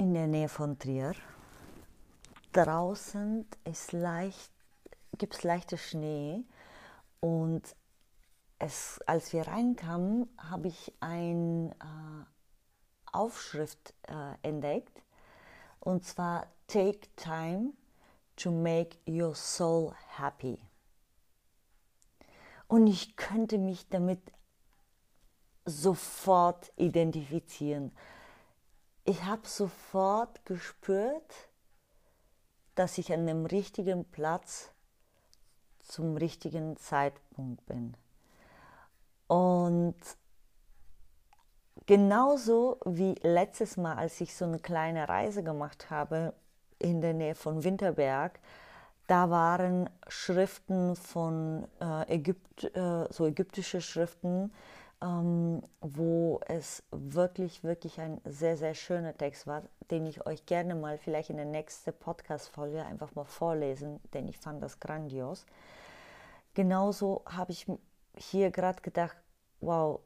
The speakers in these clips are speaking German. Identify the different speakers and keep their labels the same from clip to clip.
Speaker 1: in der Nähe von Trier. Draußen leicht, gibt es leichter Schnee und es, als wir reinkamen, habe ich eine äh, Aufschrift äh, entdeckt und zwar Take time to make your soul happy. Und ich könnte mich damit sofort identifizieren. Ich habe sofort gespürt, dass ich an dem richtigen Platz zum richtigen Zeitpunkt bin. Und genauso wie letztes Mal, als ich so eine kleine Reise gemacht habe in der Nähe von Winterberg, da waren Schriften von äh, Ägypt, äh, so ägyptische Schriften, ähm, wo es wirklich, wirklich ein sehr, sehr schöner Text war, den ich euch gerne mal vielleicht in der nächsten Podcast-Folge einfach mal vorlesen, denn ich fand das grandios. Genauso habe ich hier gerade gedacht, wow,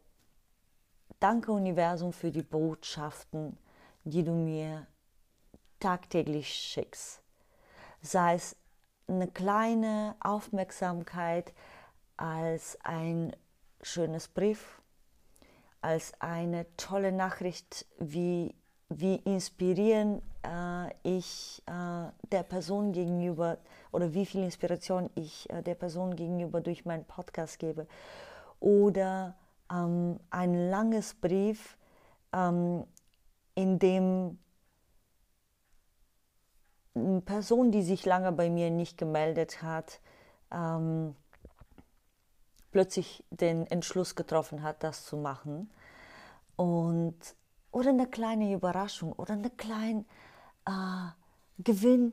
Speaker 1: danke Universum für die Botschaften, die du mir tagtäglich schickst. Sei es eine kleine Aufmerksamkeit als ein schönes Brief als eine tolle Nachricht, wie, wie inspirieren äh, ich äh, der Person gegenüber oder wie viel Inspiration ich äh, der Person gegenüber durch meinen Podcast gebe. Oder ähm, ein langes Brief, ähm, in dem eine Person, die sich lange bei mir nicht gemeldet hat, ähm, plötzlich den Entschluss getroffen hat, das zu machen. Und, oder eine kleine Überraschung oder eine kleine äh, Gewinn.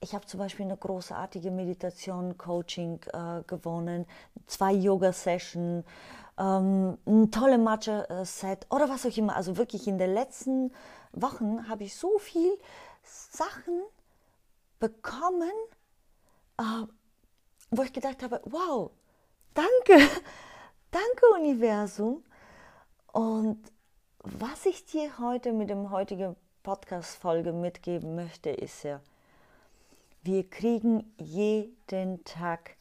Speaker 1: Ich habe zum Beispiel eine großartige Meditation, Coaching äh, gewonnen, zwei Yoga-Sessions, ähm, ein tolles Matcha-Set oder was auch immer. Also wirklich in den letzten Wochen habe ich so viel Sachen bekommen, äh, wo ich gedacht habe, wow, Danke, danke Universum. Und was ich dir heute mit dem heutigen Podcast-Folge mitgeben möchte, ist ja, wir kriegen jeden Tag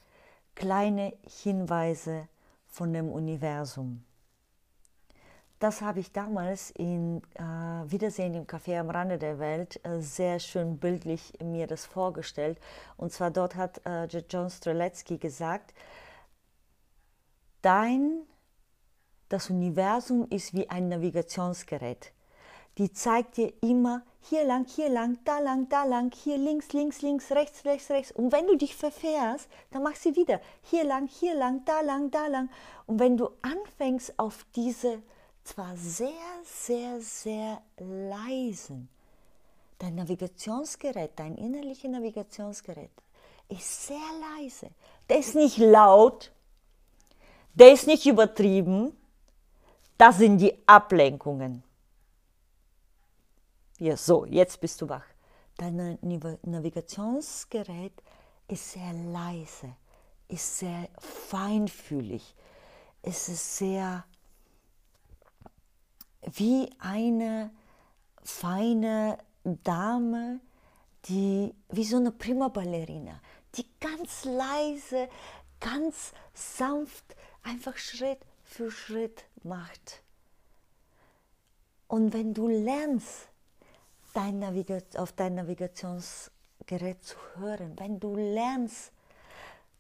Speaker 1: kleine Hinweise von dem Universum. Das habe ich damals in äh, Wiedersehen im Café am Rande der Welt äh, sehr schön bildlich mir das vorgestellt. Und zwar dort hat äh, John Streletsky gesagt, dein, das Universum ist wie ein Navigationsgerät. Die zeigt dir immer hier lang, hier lang, da lang, da lang, hier links, links, links, rechts, rechts, rechts. Und wenn du dich verfährst, dann mach sie wieder hier lang, hier lang, da lang, da lang. Und wenn du anfängst auf diese zwar sehr, sehr, sehr leisen, dein Navigationsgerät, dein innerliches Navigationsgerät ist sehr leise. Der ist nicht laut, der ist nicht übertrieben. Das sind die Ablenkungen. Ja, so, jetzt bist du wach. Dein Navigationsgerät ist sehr leise, ist sehr feinfühlig, es ist sehr wie eine feine Dame, die wie so eine Prima Ballerina, die ganz leise, ganz sanft einfach Schritt für Schritt macht. Und wenn du lernst, dein auf dein Navigationsgerät zu hören, wenn du lernst,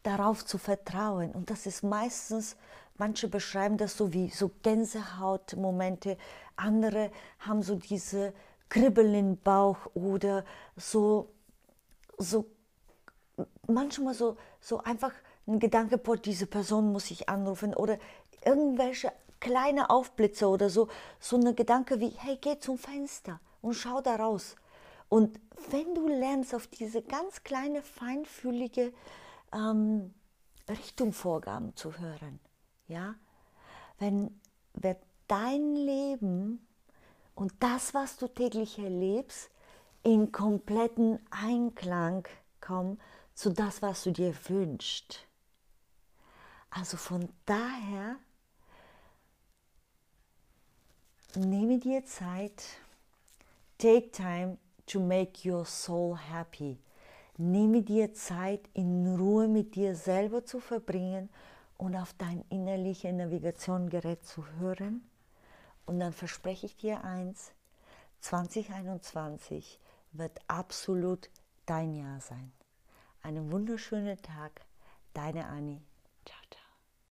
Speaker 1: darauf zu vertrauen, und das ist meistens, manche beschreiben das so wie so Gänsehautmomente, andere haben so diese Kribbeln im Bauch oder so, so manchmal so, so einfach ein Gedanke, boah, diese Person muss ich anrufen oder irgendwelche kleine Aufblitzer oder so, so eine Gedanke wie, hey, geh zum Fenster und schau da raus. Und wenn du lernst, auf diese ganz kleine, feinfühlige ähm, Richtungvorgaben zu hören, ja, wenn wird dein Leben und das, was du täglich erlebst, in kompletten Einklang kommen zu das, was du dir wünschst. Also von daher nehme dir Zeit, take time to make your soul happy. Nehme dir Zeit, in Ruhe mit dir selber zu verbringen und auf dein innerliches Navigationsgerät zu hören. Und dann verspreche ich dir eins, 2021 wird absolut dein Jahr sein. Einen wunderschönen Tag, deine Annie.